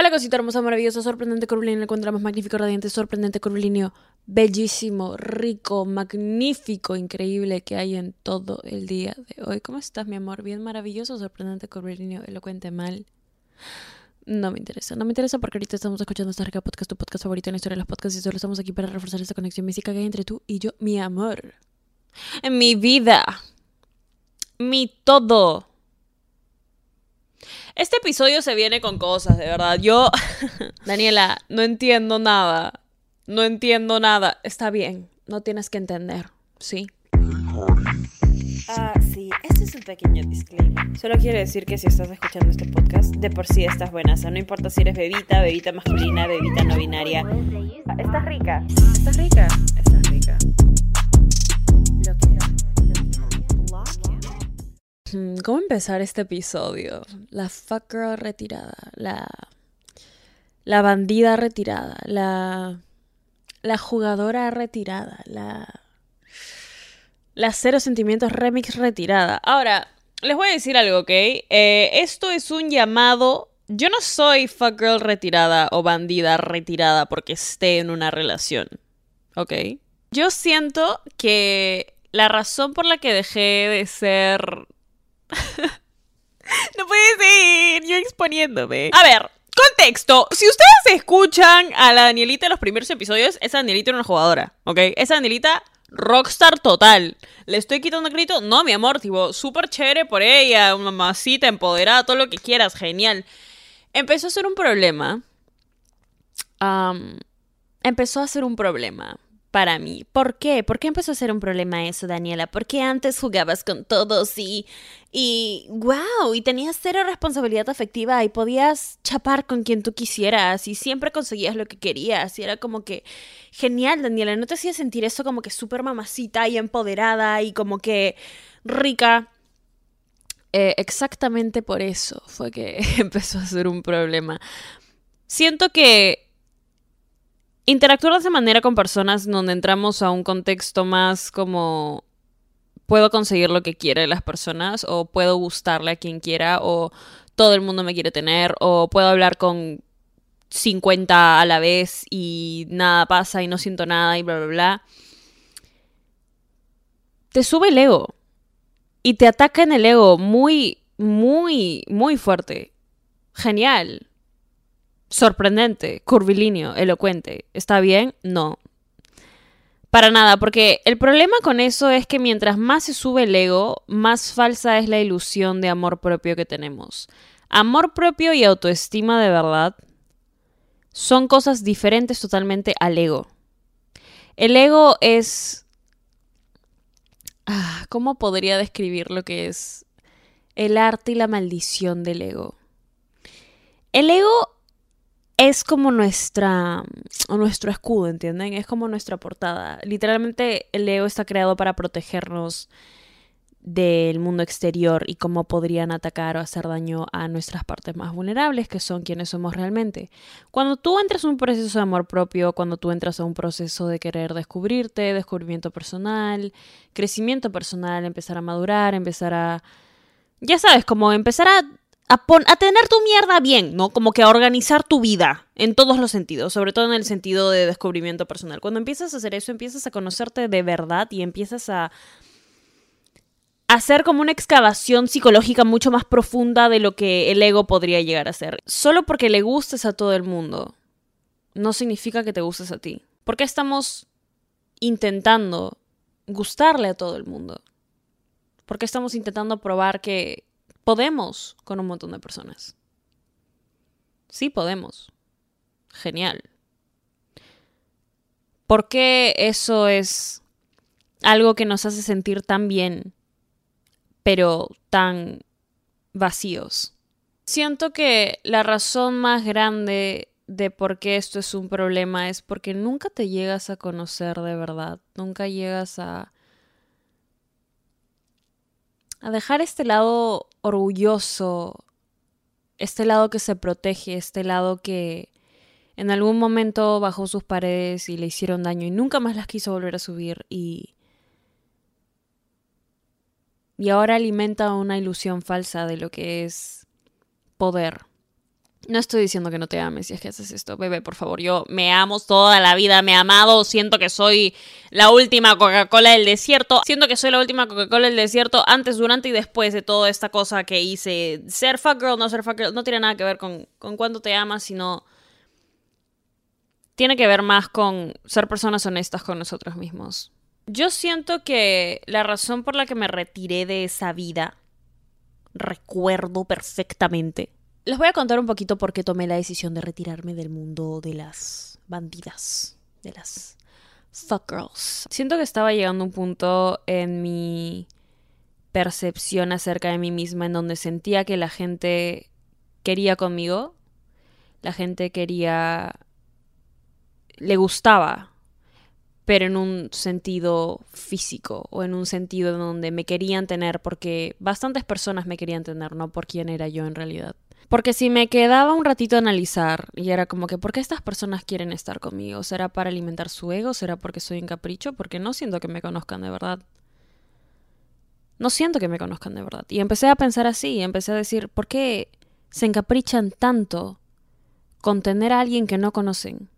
Hola cosita hermosa, maravillosa, sorprendente, curvilíneo, encuentra más magnífico, radiante, sorprendente, curvilíneo, bellísimo, rico, magnífico, increíble que hay en todo el día de hoy. ¿Cómo estás, mi amor? Bien maravilloso, sorprendente, curvilíneo, elocuente, mal. No me interesa, no me interesa porque ahorita estamos escuchando esta rica podcast, tu podcast favorito en la historia de los podcasts y solo estamos aquí para reforzar esta conexión física que hay entre tú y yo, mi amor. Mi vida. Mi todo. Este episodio se viene con cosas, de verdad. Yo, Daniela, no entiendo nada. No entiendo nada. Está bien, no tienes que entender, ¿sí? Ah, sí, este es un pequeño disclaimer. Solo quiero decir que si estás escuchando este podcast, de por sí estás buena. O sea, no importa si eres bebita, bebita masculina, bebita no binaria. Estás rica. Estás rica. Estás rica. ¿Cómo empezar este episodio? La fuck girl retirada, la, la bandida retirada, la, la jugadora retirada, la, la cero sentimientos remix retirada. Ahora, les voy a decir algo, ¿ok? Eh, esto es un llamado. Yo no soy fuck girl retirada o bandida retirada porque esté en una relación, ¿ok? Yo siento que la razón por la que dejé de ser no puede ser, yo exponiéndome. A ver, contexto. Si ustedes escuchan a la Danielita en los primeros episodios, esa Danielita era una jugadora, ¿ok? Esa Danielita, rockstar total. ¿Le estoy quitando crédito? No, mi amor, tipo, súper chévere por ella, una mamacita empoderada, todo lo que quieras, genial. Empezó a ser un problema. Empezó a ser un problema para mí. ¿Por qué? ¿Por qué empezó a ser un problema eso, Daniela? Porque antes jugabas con todos y. y. wow, y tenías cero responsabilidad afectiva y podías chapar con quien tú quisieras y siempre conseguías lo que querías. Y era como que. genial, Daniela. ¿No te hacía sentir eso como que súper mamacita y empoderada y como que rica? Eh, exactamente por eso fue que empezó a ser un problema. Siento que interactuar de esa manera con personas donde entramos a un contexto más como puedo conseguir lo que quiere las personas o puedo gustarle a quien quiera o todo el mundo me quiere tener o puedo hablar con 50 a la vez y nada pasa y no siento nada y bla bla bla. Te sube el ego y te ataca en el ego muy muy muy fuerte. Genial sorprendente, curvilíneo, elocuente. ¿Está bien? No. Para nada, porque el problema con eso es que mientras más se sube el ego, más falsa es la ilusión de amor propio que tenemos. Amor propio y autoestima de verdad son cosas diferentes totalmente al ego. El ego es... Ah, ¿Cómo podría describir lo que es el arte y la maldición del ego? El ego es como nuestra nuestro escudo, ¿entienden? Es como nuestra portada. Literalmente el ego está creado para protegernos del mundo exterior y cómo podrían atacar o hacer daño a nuestras partes más vulnerables, que son quienes somos realmente. Cuando tú entras en un proceso de amor propio, cuando tú entras a un proceso de querer descubrirte, descubrimiento personal, crecimiento personal, empezar a madurar, empezar a... Ya sabes, como empezar a a, tener tu mierda bien, ¿no? Como que a organizar tu vida en todos los sentidos, sobre todo en el sentido de descubrimiento personal. Cuando empiezas a hacer eso, empiezas a conocerte de verdad y empiezas a hacer como una excavación psicológica mucho más profunda de lo que el ego podría llegar a ser. Solo porque le gustes a todo el mundo, no significa que te gustes a ti. ¿Por qué estamos intentando gustarle a todo el mundo? ¿Por qué estamos intentando probar que podemos con un montón de personas. Sí podemos. Genial. ¿Por qué eso es algo que nos hace sentir tan bien, pero tan vacíos? Siento que la razón más grande de por qué esto es un problema es porque nunca te llegas a conocer de verdad, nunca llegas a a dejar este lado orgulloso, este lado que se protege, este lado que en algún momento bajó sus paredes y le hicieron daño y nunca más las quiso volver a subir y y ahora alimenta una ilusión falsa de lo que es poder. No estoy diciendo que no te ames si es que haces esto, bebé, por favor. Yo me amo toda la vida, me he amado, siento que soy la última Coca-Cola del desierto. Siento que soy la última Coca-Cola del desierto antes, durante y después de toda esta cosa que hice. Ser fuck girl, no ser fuck girl, no tiene nada que ver con, con cuánto te amas, sino tiene que ver más con ser personas honestas con nosotros mismos. Yo siento que la razón por la que me retiré de esa vida, recuerdo perfectamente. Les voy a contar un poquito por qué tomé la decisión de retirarme del mundo de las bandidas, de las fuck girls. Siento que estaba llegando un punto en mi percepción acerca de mí misma en donde sentía que la gente quería conmigo, la gente quería le gustaba, pero en un sentido físico o en un sentido donde me querían tener porque bastantes personas me querían tener, no por quién era yo en realidad. Porque si me quedaba un ratito a analizar y era como que, ¿por qué estas personas quieren estar conmigo? ¿Será para alimentar su ego? ¿Será porque soy un capricho? Porque no siento que me conozcan de verdad. No siento que me conozcan de verdad. Y empecé a pensar así, empecé a decir, ¿por qué se encaprichan tanto con tener a alguien que no conocen?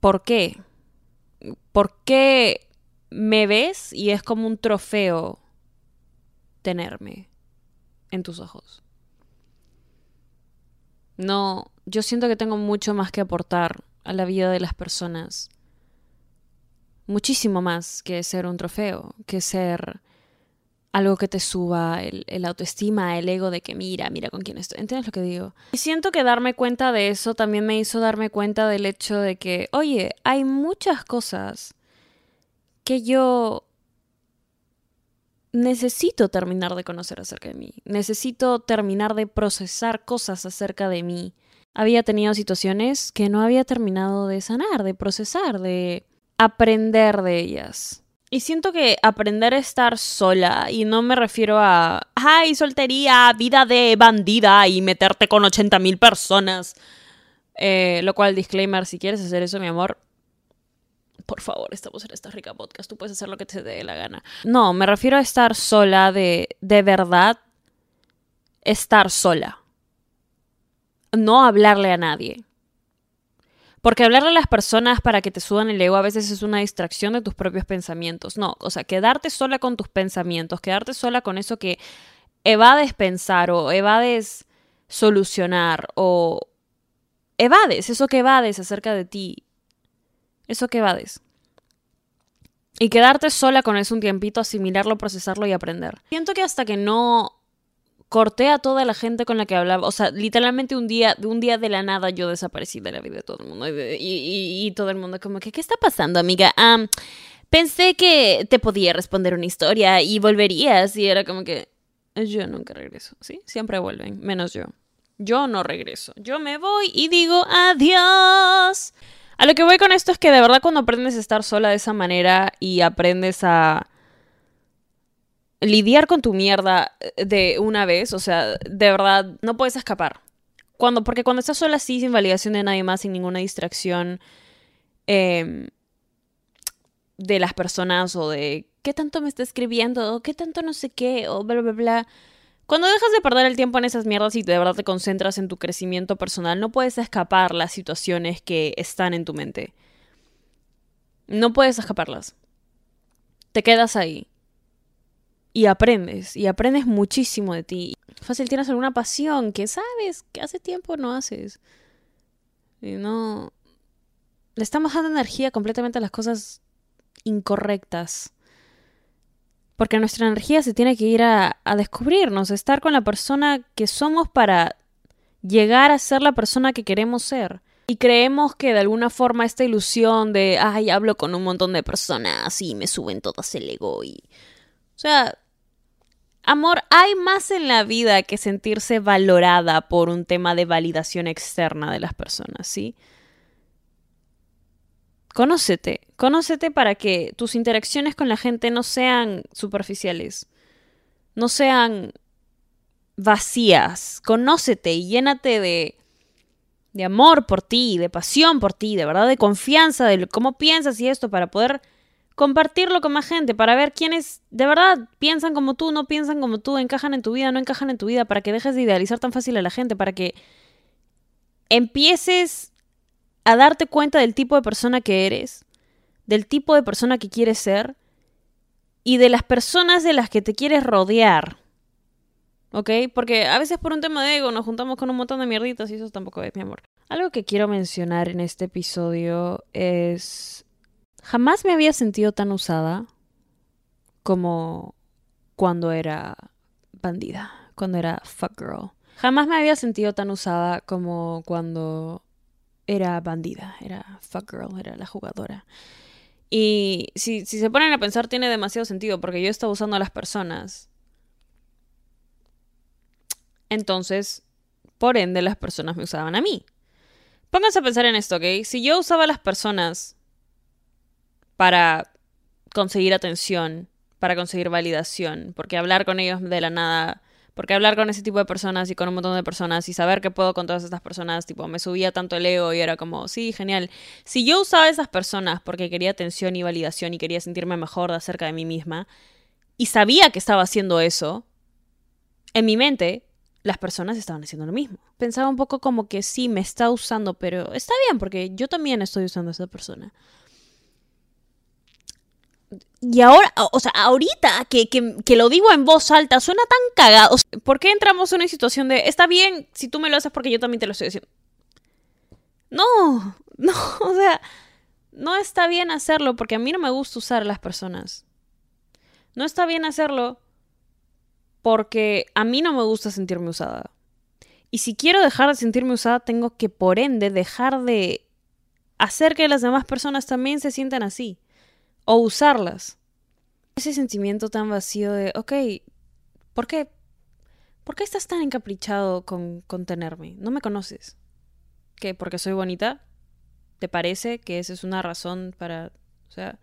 ¿Por qué? ¿Por qué me ves y es como un trofeo tenerme en tus ojos? No, yo siento que tengo mucho más que aportar a la vida de las personas. Muchísimo más que ser un trofeo, que ser algo que te suba el, autoestima, el ego de que mira, mira con quién estoy. ¿Entiendes lo que digo? Y siento que darme cuenta de eso también me hizo darme cuenta del hecho de que, oye, hay muchas cosas que yo necesito terminar de conocer acerca de mí. Necesito terminar de procesar cosas acerca de mí. Había tenido situaciones que no había terminado de sanar, de procesar, de aprender de ellas. Y siento que aprender a estar sola, y no me refiero a, ay, soltería, vida de bandida y meterte con 80 mil personas. Eh, lo cual, disclaimer, si quieres hacer eso, mi amor, por favor, estamos en esta rica podcast, tú puedes hacer lo que te dé la gana. No, me refiero a estar sola de, de verdad, estar sola. No hablarle a nadie. Porque hablarle a las personas para que te suban el ego a veces es una distracción de tus propios pensamientos. No, o sea, quedarte sola con tus pensamientos, quedarte sola con eso que evades pensar o evades solucionar o evades, eso que evades acerca de ti. Eso que evades. Y quedarte sola con eso un tiempito, asimilarlo, procesarlo y aprender. Siento que hasta que no corté a toda la gente con la que hablaba. O sea, literalmente un día, de un día de la nada yo desaparecí de la vida de todo el mundo. Y, todo el mundo como que, ¿qué está pasando, amiga? pensé que te podía responder una historia y volverías. Y era como que, yo nunca regreso. Sí, siempre vuelven, menos yo. Yo no regreso. Yo me voy y digo adiós. A lo que voy con esto es que de verdad cuando aprendes a estar sola de esa manera y aprendes a lidiar con tu mierda eh, de una vez, o sea, de verdad, no puedes escapar. Cuando, porque cuando estás sola así, sin validación de nadie más, sin ninguna distracción em, de las personas o de qué tanto me está escribiendo o qué tanto no sé qué o bla, bla, bla. Cuando dejas de perder el tiempo en esas mierdas y de verdad te concentras en tu crecimiento personal, no puedes escapar las situaciones que están en tu mente. No puedes escaparlas. Te quedas ahí y aprendes, y aprendes muchísimo de ti. Fácil, tienes alguna pasión que sabes que hace tiempo no haces. Y no... Le estamos dando energía completamente a las cosas incorrectas. Porque nuestra energía se tiene que ir a, descubrirnos, a estar con la persona que somos para llegar a ser la persona que queremos ser. Y creemos que de alguna forma esta ilusión de, ay, hablo con un montón de personas y me suben todas el ego y... O sea, Amor, hay más en la vida que sentirse valorada por un tema de validación externa de las personas, ¿sí? Conócete, conócete para que tus interacciones con la gente no sean superficiales, no sean vacías. Conócete y llénate de, de amor por ti, de pasión por ti, de verdad, de confianza, de cómo piensas y esto, para poder compartirlo con más gente para ver quiénes de verdad piensan como tú, no piensan como tú, encajan en tu vida, no encajan en tu vida, para que dejes de idealizar tan fácil a la gente, para que empieces a darte cuenta del tipo de persona que eres, del tipo de persona que quieres ser y de las personas de las que te quieres rodear. ¿Ok? Porque a veces por un tema de ego nos juntamos con un montón de mierditas y eso tampoco es mi amor. Algo que quiero mencionar en este episodio es... Jamás me había sentido tan usada como cuando era bandida, cuando era fuck girl. Jamás me había sentido tan usada como cuando era bandida, era fuck girl, era la jugadora. Y si, si se ponen a pensar tiene demasiado sentido porque yo estaba usando a las personas. Entonces, por ende, las personas me usaban a mí. Pónganse a pensar en esto, ¿ok? Si yo usaba a las personas para conseguir atención, para conseguir validación, porque hablar con ellos de la nada, porque hablar con ese tipo de personas y con un montón de personas y saber que puedo con todas estas personas, tipo, me subía tanto el ego y era como, sí, genial. Si yo usaba a esas personas porque quería atención y validación y quería sentirme mejor de acerca de mí misma, y sabía que estaba haciendo eso, en mi mente las personas estaban haciendo lo mismo. Pensaba un poco como que sí, me está usando, pero está bien porque yo también estoy usando a esa persona. Y ahora, o sea, ahorita que, que, lo digo en voz alta, suena tan cagado. ¿Por qué entramos en una situación de, está bien si tú me lo haces porque yo también te lo estoy haciendo? No, no, o sea, no está bien hacerlo porque a mí no me gusta usar a las personas. No está bien hacerlo porque a mí no me gusta sentirme usada. Y si quiero dejar de sentirme usada, tengo que, por ende, dejar de hacer que las demás personas también se sientan así. O usarlas. Ese sentimiento tan vacío de, ok, ¿por qué? ¿Por qué estás tan encaprichado con, con tenerme? No me conoces. ¿Qué? ¿Porque soy bonita? ¿Te parece que esa es una razón para... O sea,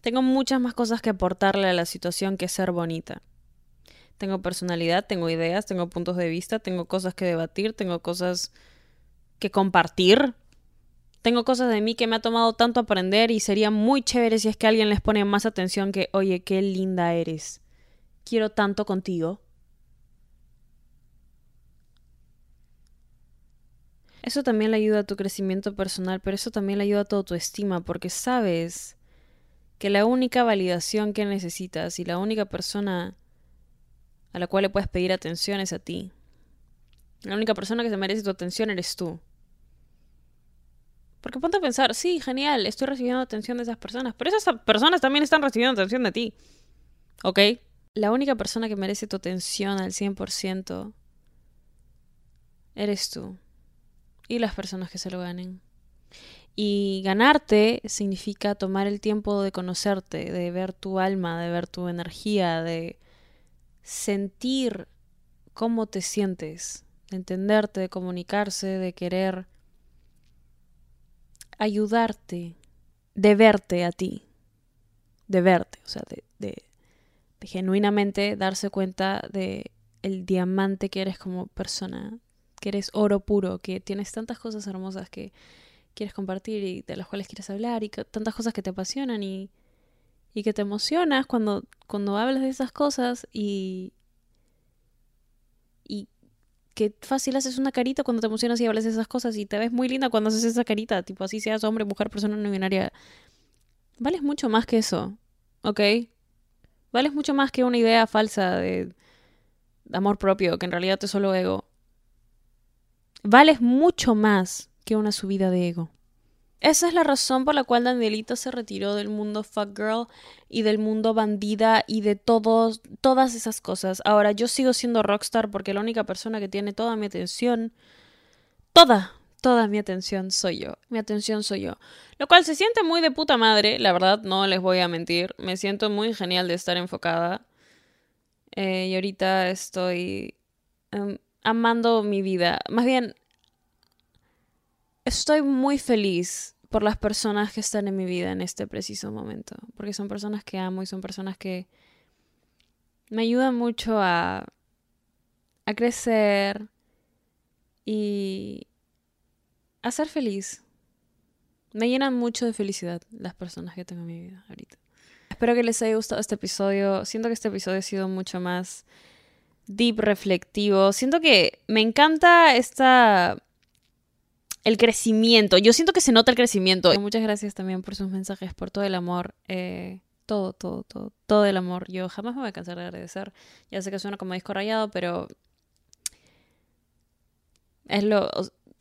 tengo muchas más cosas que aportarle a la situación que ser bonita tengo personalidad, tengo ideas, tengo puntos de vista, tengo cosas que debatir, tengo cosas que compartir. Tengo cosas de mí que me ha tomado tanto aprender y sería muy chévere si es que alguien les pone más atención que, oye, qué linda eres. Quiero tanto contigo. Eso también le ayuda a tu crecimiento personal, pero eso también le ayuda a tu autoestima, porque sabes que la única validación que necesitas y la única persona a la cual le puedes pedir atención es a ti. La única persona que se merece tu atención eres tú. Porque ponte a pensar, sí, genial, estoy recibiendo atención de esas personas, pero esas personas también están recibiendo atención de ti. ¿Ok? La única persona que merece tu atención al 100% eres tú. Y las personas que se lo ganen. Y ganarte significa tomar el tiempo de conocerte, de ver tu alma, de ver tu energía, de sentir cómo te sientes, de entenderte, de comunicarse, de querer ayudarte, de verte a ti, de verte, o sea, de, de, genuinamente darse cuenta de el diamante que eres como persona, que eres oro puro, que tienes tantas cosas hermosas que quieres compartir y de las cuales quieres hablar y tantas cosas que te apasionan y y que te emocionas cuando, cuando hablas de esas cosas y, y que fácil haces una carita cuando te emocionas y hablas de esas cosas y te ves muy linda cuando haces esa carita, tipo así seas hombre, mujer, persona no binaria. Vales mucho más que eso, ¿ok? Vales mucho más que una idea falsa de amor propio, que en realidad es solo ego. Vales mucho más que una subida de ego. Esa es la razón por la cual Danielita se retiró del mundo fuck girl y del mundo bandida y de todos, todas esas cosas. Ahora, yo sigo siendo rockstar porque la única persona que tiene toda mi atención, toda, toda mi atención soy yo. Mi atención soy yo. Lo cual se siente muy de puta madre, la verdad, no les voy a mentir. Me siento muy genial de estar enfocada. Eh, y ahorita estoy em, amando mi vida. Más bien, estoy muy feliz por las personas que están en mi vida en este preciso momento, porque son personas que amo y son personas que me ayudan mucho a, a crecer y a ser feliz. Me llenan mucho de felicidad las personas que tengo en mi vida ahorita. Espero que les haya gustado este episodio. Siento que este episodio ha sido mucho más deep, reflectivo. Siento que me encanta esta el crecimiento. Yo siento que se nota el crecimiento. Muchas gracias también por sus mensajes, por todo el amor. Eh, todo, todo, todo, todo el amor. Yo jamás me voy a cansar de agradecer. Ya sé que suena como disco rayado, pero es lo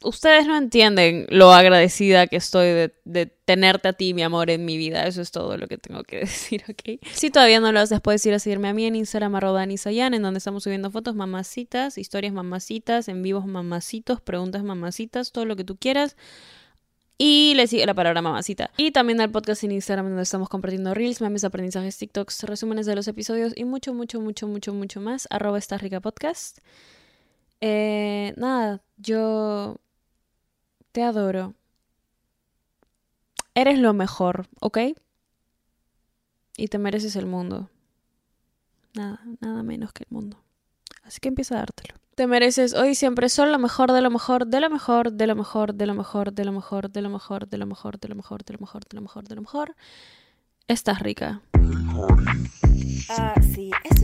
ustedes no entienden lo agradecida que estoy de, tenerte a ti, mi amor, en mi vida. Eso es todo lo que tengo que decir, ¿ok? Si todavía no lo haces, puedes ir a seguirme a mí en Instagram, arroba en donde estamos subiendo fotos mamacitas, historias mamacitas, en vivos mamacitos, preguntas mamacitas, todo lo que tú quieras. Y le sigue la palabra mamacita. Y también al podcast en Instagram donde estamos compartiendo reels, memes, aprendizajes, TikToks, resúmenes de los episodios y mucho, mucho, mucho, mucho, mucho más. Arroba esta rica podcast. Eh, nada, yo te adoro. Eres lo mejor, ¿ok? Y te mereces el mundo. Nada, nada menos que el mundo. Así que empieza a dártelo. Te mereces hoy siempre solo lo mejor, de lo mejor, de lo mejor, de lo mejor, de lo mejor, de lo mejor, de lo mejor, de lo mejor, de lo mejor, de lo mejor, de lo mejor, de lo mejor. Estás rica. Ah, sí, este